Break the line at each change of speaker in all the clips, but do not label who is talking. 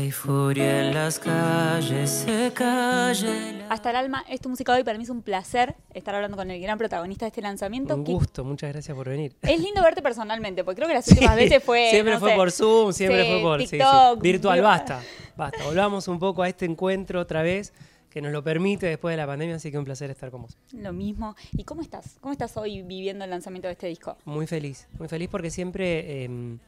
Hay furia en las calles, se calle.
Hasta el alma es tu música hoy. Para mí es un placer estar hablando con el gran protagonista de este lanzamiento.
Un gusto, muchas gracias por venir.
Es lindo verte personalmente, porque creo que las últimas veces fue.
siempre
no
fue
sé,
por Zoom, siempre
sí,
fue por sí.
TikTok,
virtual, basta, basta. Volvamos un poco a este encuentro otra vez que nos lo permite después de la pandemia, así que un placer estar con vos.
Lo mismo. ¿Y cómo estás? ¿Cómo estás hoy viviendo el lanzamiento de este disco?
Muy feliz, muy feliz porque siempre eh,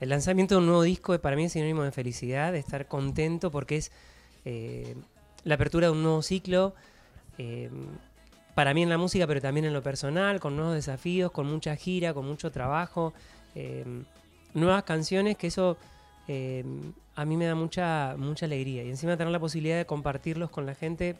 el lanzamiento de un nuevo disco para mí es sinónimo de felicidad, de estar contento porque es eh, la apertura de un nuevo ciclo. eh, para mí en la música, pero también en lo personal, con nuevos desafíos, con mucha gira, con mucho trabajo, eh, nuevas canciones, que eso a mí me da mucha, mucha alegría. Y encima tener la posibilidad de compartirlos con la gente,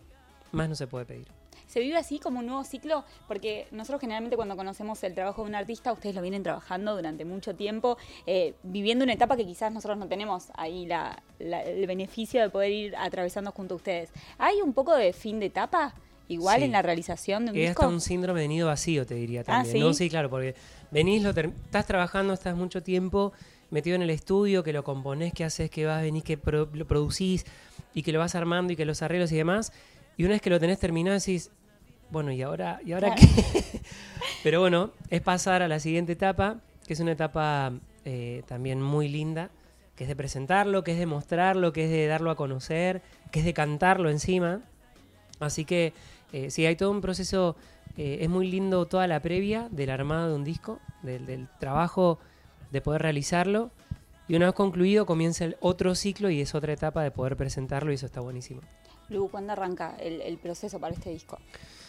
más no se puede pedir.
¿Se vive así como un nuevo ciclo? Porque nosotros generalmente cuando conocemos el trabajo de un artista, ustedes lo vienen trabajando durante mucho tiempo, eh, viviendo una etapa que quizás nosotros no tenemos ahí la- la- el beneficio de poder ir atravesando junto a ustedes. ¿Hay un poco de fin de etapa igual
Sí.
en la realización de un
Es
disco?
hasta un síndrome de nido vacío, te diría también.
¿sí?
¿no? sí, claro, porque venís, lo estás trabajando, estás mucho tiempo metido en el estudio, que lo componés, que haces, que vas, venís, que pro- lo producís y que lo vas armando y que los arreglos y demás. Y una vez que lo tenés terminado decís, bueno, ¿y ahora, ¿y ahora
Claro.
qué? Pero bueno, es pasar a la siguiente etapa, que es una etapa eh, también muy linda, que es de presentarlo, que es de mostrarlo, que es de darlo a conocer, que es de cantarlo encima. Así que eh, sí, hay todo un proceso, eh, es muy lindo toda la previa del armado de un disco, del, del trabajo de poder realizarlo. Y una vez concluido comienza el otro ciclo y es otra etapa de poder presentarlo y eso está buenísimo.
Lu, ¿cuándo arranca el, el proceso para este disco?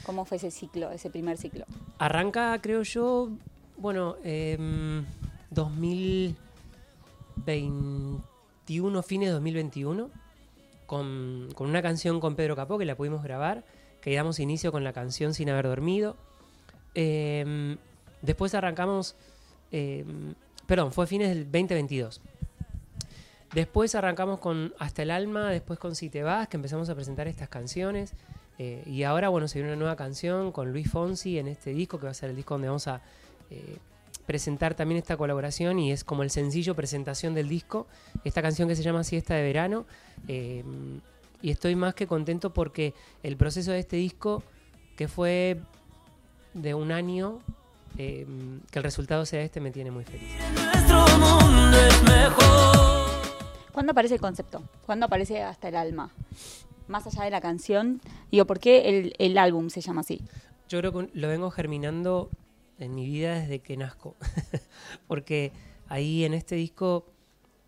¿Cómo fue ese ciclo, ese primer ciclo?
Arranca, creo yo, bueno, em, 2021, fines de 2021, con, con una canción con Pedro Capó que la pudimos grabar, que damos inicio con la canción Sin haber dormido. Em, después arrancamos, em, perdón, fue fines del 2022. Después arrancamos con Hasta el Alma, después con Si Te Vas, que empezamos a presentar estas canciones. Eh, y ahora, bueno, se viene una nueva canción con Luis Fonsi en este disco, que va a ser el disco donde vamos a eh, presentar también esta colaboración y es como el sencillo presentación del disco. Esta canción que se llama Siesta de Verano. eh, y estoy más que contento porque el proceso de este disco, que fue de un año, eh, que el resultado sea este, me tiene muy feliz.
Nuestro mundo es mejor.
¿Cuándo aparece el concepto? ¿Cuándo aparece hasta el alma? Más allá de la canción, digo, ¿por qué el, el álbum se llama así?
Yo creo que lo vengo germinando en mi vida desde que nazco. Porque ahí en este disco,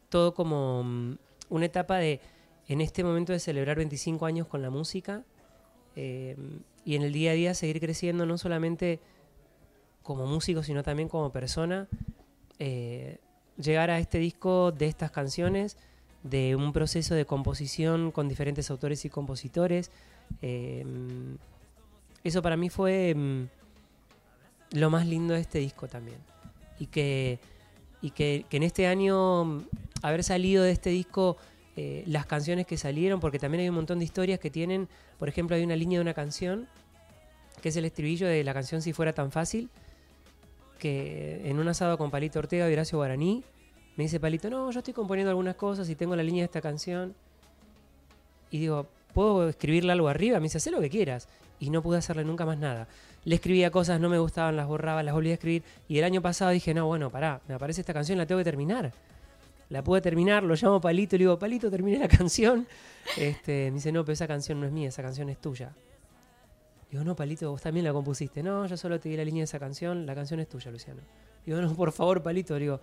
todo como mm, una etapa de, en este momento de celebrar 25 años con la música eh, y en el día a día seguir creciendo no solamente como músico, sino también como persona. eh, llegar a este disco de estas canciones, de un proceso de composición con diferentes autores y compositores. eh, eso para mí fue mm, lo más lindo de este disco también. Y que, y que, en este año mm, haber salido de este disco eh, las canciones que salieron, porque también hay un montón de historias que tienen, por ejemplo, hay una línea de una canción, que es el estribillo de la canción Si fuera tan fácil, que en un asado con Palito Ortega y Horacio Guaraní, me dice Palito, no, yo estoy componiendo algunas cosas y tengo la línea de esta canción. Y digo, ¿puedo escribirle algo arriba? Me dice, haz lo que quieras. Y no pude hacerle nunca más nada. Le escribía cosas, no me gustaban, las borraba, las volví a escribir. Y el año pasado dije, no, bueno, pará, me aparece esta canción, la tengo que terminar. La pude terminar, lo llamo Palito y le digo, Palito, terminé la canción. Este, me dice, no, pero esa canción no es mía, esa canción es tuya. Digo, no, Palito, vos también la compusiste. No, yo solo te di la línea de esa canción, la canción es tuya, Luciano. Digo, no, por favor, Palito, digo,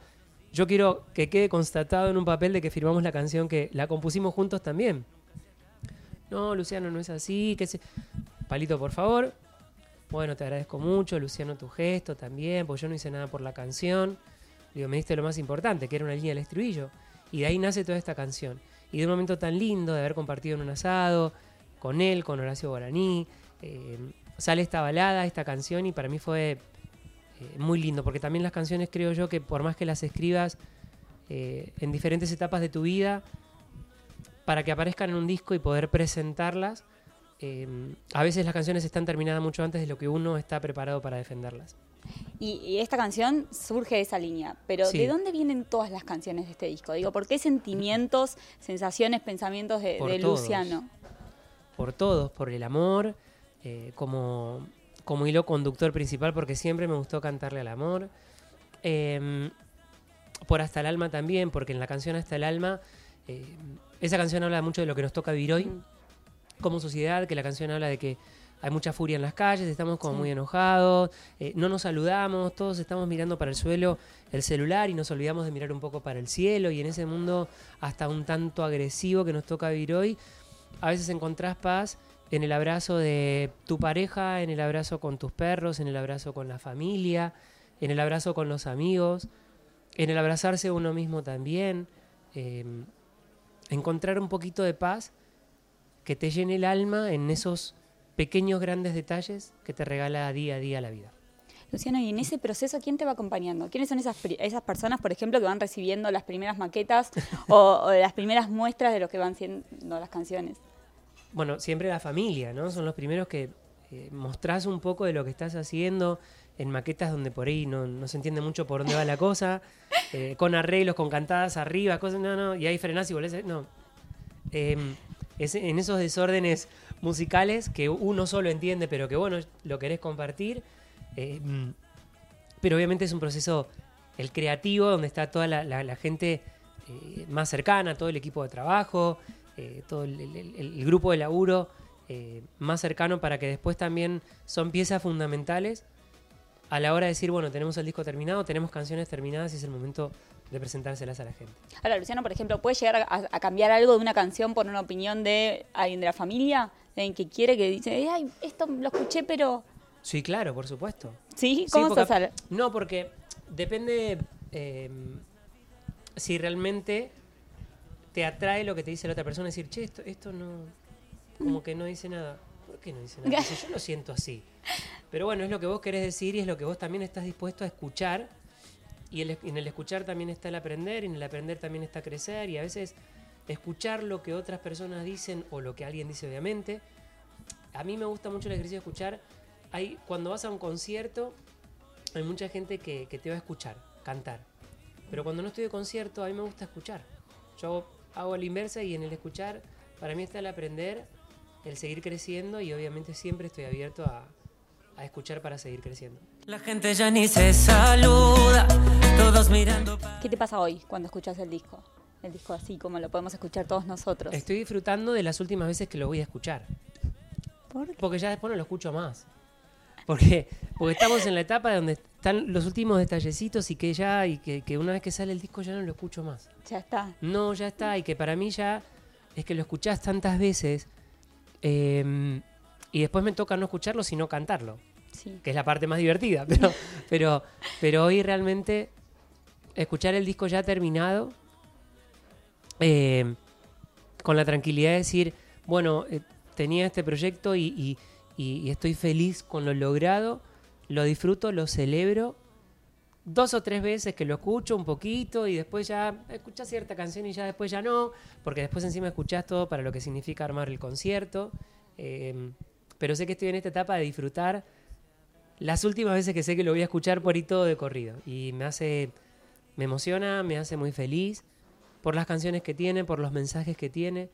yo quiero que quede constatado en un papel de que firmamos la canción que la compusimos juntos también. No, Luciano, no es así. Que se... Palito, por favor. Bueno, te agradezco mucho, Luciano, tu gesto también, porque yo no hice nada por la canción. Digo, me diste lo más importante, que era una línea del estribillo. Y de ahí nace toda esta canción. Y de un momento tan lindo de haber compartido en un asado, con él, con Horacio Guaraní, eh, sale esta balada, esta canción, y para mí fue eh, muy lindo, porque también las canciones creo yo que por más que las escribas eh, en diferentes etapas de tu vida, para que aparezcan en un disco y poder presentarlas, eh, a veces las canciones están terminadas mucho antes de lo que uno está preparado para defenderlas.
Y, y esta canción surge de esa línea. Pero
Sí.
¿de dónde vienen todas las canciones de este disco? Digo, ¿por qué sentimientos, sensaciones, pensamientos de,
Por
de
todos.
Luciano?
por todos, por el amor, eh, como, como hilo conductor principal, porque siempre me gustó cantarle al amor. Em, por Hasta el Alma también, porque en la canción Hasta el Alma, eh, esa canción habla mucho de lo que nos toca vivir hoy como sociedad, que la canción habla de que hay mucha furia en las calles, estamos como
Sí.
muy enojados, eh, no nos saludamos, todos estamos mirando para el suelo el celular y nos olvidamos de mirar un poco para el cielo y en ese mundo hasta un tanto agresivo que nos toca vivir hoy, a veces encontrás paz en el abrazo de tu pareja, en el abrazo con tus perros, en el abrazo con la familia, en el abrazo con los amigos, en el abrazarse uno mismo también, eh, encontrar un poquito de paz que te llene el alma en esos pequeños grandes detalles que te regala día a día la vida.
Luciano, y en ese proceso, ¿quién te va acompañando? ¿Quiénes son esas, esas personas, por ejemplo, que van recibiendo las primeras maquetas o, o las primeras muestras de lo que van siendo las canciones?
Bueno, siempre la familia, ¿no? Son los primeros que eh, mostrás un poco de lo que estás haciendo en maquetas donde por ahí no, no se entiende mucho por dónde va la cosa, eh, con arreglos, con cantadas arriba, cosas, no, no, y ahí frenás y volvés, no. Em, es en esos desórdenes musicales que uno solo entiende, pero que bueno, lo querés compartir. mm, pero obviamente es un proceso, el creativo, donde está toda la, la- la gente eh, más cercana, todo el equipo de trabajo, eh, todo el, el- el- el grupo de laburo eh, más cercano para que después también son piezas fundamentales a la hora de decir, bueno, tenemos el disco terminado, tenemos canciones terminadas y es el momento de presentárselas a la gente.
Ahora, Luciano, por ejemplo, ¿puede llegar a, a cambiar algo de una canción por una opinión de alguien de la familia? Alguien que quiere, que dice, ay, esto lo escuché, pero...
Sí, claro, por supuesto.
¿Sí?
Sí,
¿Cómo
porque-
se sale?
No, porque depende eh, si realmente te atrae lo que te dice la otra persona, decir, che, esto, esto no, como que no dice nada. ¿Por qué no dice nada? Yo lo siento así. Pero bueno, es lo que vos querés decir y es lo que vos también estás dispuesto a escuchar. Y en el escuchar también está el aprender, y en el aprender también está crecer, y a veces escuchar lo que otras personas dicen o lo que alguien dice, obviamente. A mí me gusta mucho el ejercicio de escuchar. Hay, cuando vas a un concierto, hay mucha gente que, que te va a escuchar, cantar. Pero cuando no estoy de concierto, a mí me gusta escuchar. Yo hago, hago la inversa y en el escuchar, para mí está el aprender, el seguir creciendo y obviamente siempre estoy abierto a, a escuchar para seguir creciendo.
La gente ya ni se saluda, todos mirando
¿Qué te pasa hoy cuando escuchas el disco? El disco así como lo podemos escuchar todos nosotros.
Estoy disfrutando de las últimas veces que lo voy a escuchar.
¿Por qué?
Porque ya después no lo escucho más. Porque, porque estamos en la etapa donde están los últimos detallecitos y que ya, y que, que una vez que sale el disco ya no lo escucho más.
Ya está.
No, ya está. Y que para mí ya es que lo escuchás tantas veces eh, y después me toca no escucharlo sino cantarlo,
Sí.
que es la parte más divertida. Pero, pero, pero hoy realmente escuchar el disco ya terminado, eh, con la tranquilidad de decir, bueno, eh, tenía este proyecto y, y- y- estoy feliz con lo logrado, lo disfruto, lo celebro. Dos o tres veces que lo escucho un poquito y después ya escuchás cierta canción y ya después ya no, porque después encima escuchás todo para lo que significa armar el concierto. Eh, pero sé que estoy en esta etapa de disfrutar las últimas veces que sé que lo voy a escuchar por ahí todo de corrido. Y me hace, me emociona, me hace muy feliz por las canciones que tiene, por los mensajes que tiene,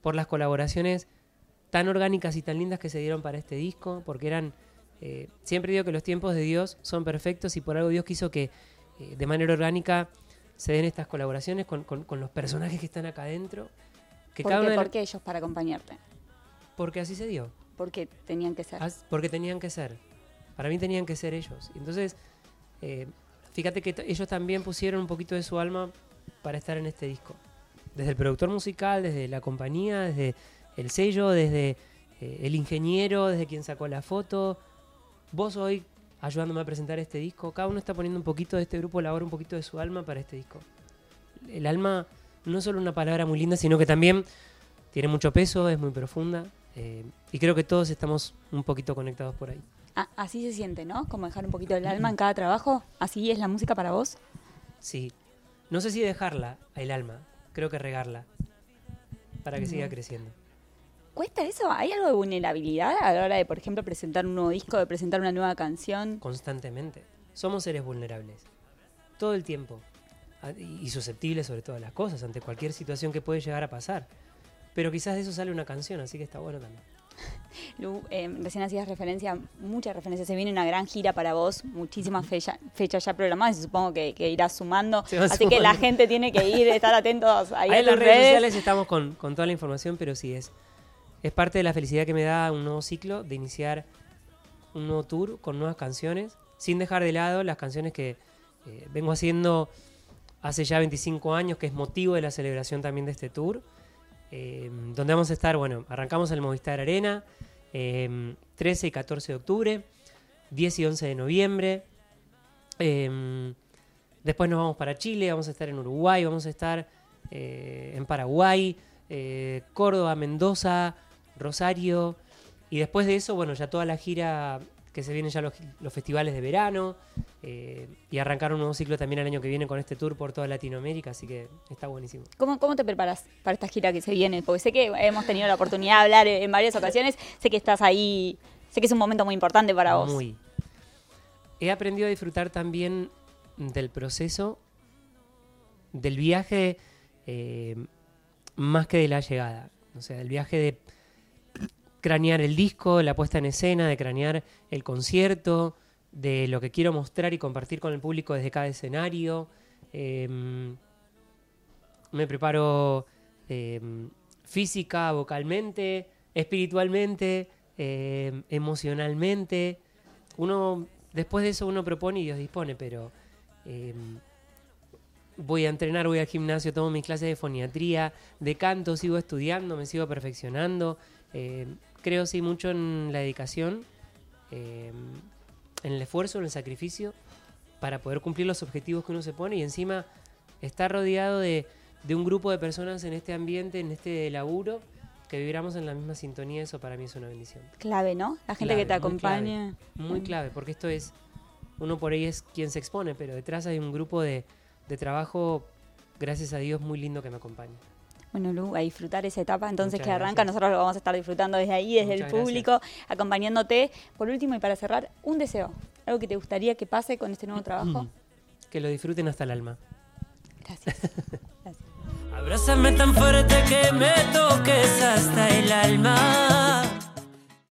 por las colaboraciones tan orgánicas y tan lindas que se dieron para este disco, porque eran, eh, siempre digo que los tiempos de Dios son perfectos y por algo Dios quiso que eh, de manera orgánica se den estas colaboraciones con, con- con los personajes que están acá adentro. Que
¿Por
cada
qué,
una de
por
la-
qué ellos para acompañarte?
Porque así se dio.
Porque tenían que ser.
As- Porque tenían que ser. Para mí tenían que ser ellos. Entonces, eh, fíjate que ellos también pusieron un poquito de su alma para estar en este disco. Desde el productor musical, desde la compañía, desde el sello, desde eh, el ingeniero, desde quien sacó la foto. Vos hoy ayudándome a presentar este disco. Cada uno está poniendo un poquito de este grupo labor, un poquito de su alma para este disco. El alma no es solo una palabra muy linda, sino que también tiene mucho peso, es muy profunda. eh, y creo que todos estamos un poquito conectados por ahí.
Ah, así se siente, ¿no? Como dejar un poquito el alma en cada trabajo. ¿Así es la música para vos?
Sí. No sé si dejarla, el alma. Creo que regarla. Para que siga creciendo.
¿Cuesta eso? ¿Hay algo de vulnerabilidad a la hora de, por ejemplo, presentar un nuevo disco, de presentar una nueva canción?
Constantemente. Somos seres vulnerables. Todo el tiempo. Y susceptibles sobre todas las cosas, ante cualquier situación que puede llegar a pasar. Pero quizás de eso sale una canción, así que está bueno también.
Lu, eh, recién hacías referencia, muchas referencias. Se viene una gran gira para vos, muchísimas fecha- fechas ya programadas y supongo que, que irás sumando. Así que la gente tiene que ir, estar atentos ahí,
Ahí en las redes. sociales estamos con, con toda la información, pero sí es, es parte de la felicidad que me da un nuevo ciclo de iniciar un nuevo tour con nuevas canciones, sin dejar de lado las canciones que eh, vengo haciendo hace ya 25 años, que es motivo de la celebración también de este tour, eh, donde vamos a estar, bueno, arrancamos el Movistar Arena, eh, 13 y 14 de octubre, 10 y 11 de noviembre, eh, después nos vamos para Chile, vamos a estar en Uruguay, vamos a estar eh, en Paraguay, Córdoba, Mendoza, Rosario. Y después de eso, bueno, ya toda la gira que se vienen ya los, los festivales de verano. eh, y arrancar un nuevo ciclo también el año que viene con este tour por toda Latinoamérica, así que está buenísimo.
¿Cómo, ¿Cómo te preparas para esta gira que se viene? Porque sé que hemos tenido la oportunidad de hablar en varias ocasiones. Sé que estás ahí, sé que es un momento muy importante para vos.
Muy. He aprendido a disfrutar también del proceso, del viaje, eh, más que de la llegada. O sea, el viaje de cranear el disco, la puesta en escena, de cranear el concierto, de lo que quiero mostrar y compartir con el público desde cada escenario. Eh, me preparo eh, física, vocalmente, espiritualmente, eh, emocionalmente. Uno, después de eso uno propone y Dios dispone, pero voy a entrenar, voy al gimnasio, tomo mis clases de foniatría, de canto, sigo estudiando, me sigo perfeccionando. Creo sí mucho en la dedicación, eh, en el esfuerzo, en el sacrificio, para poder cumplir los objetivos que uno se pone y encima estar rodeado de, de un grupo de personas en este ambiente, en este laburo, que vibramos en la misma sintonía, eso para mí es una bendición.
Clave, ¿no? La gente
Clave,
que te
muy clave.
acompaña.
Muy
Mm.
clave, porque esto es, uno por ahí es quien se expone, pero detrás hay un grupo de, de trabajo, gracias a Dios, muy lindo que me acompaña.
Bueno, Lu, a disfrutar esa etapa entonces
Muchas
que arranca.
gracias.
Nosotros lo vamos a estar disfrutando desde ahí, desde
Muchas
el público, acompañándote. Por último y para cerrar, un deseo. Algo que te gustaría que pase con este nuevo trabajo.
Que lo disfruten hasta el alma.
Gracias. Gracias.
Abrázame tan fuerte que me toques hasta el alma.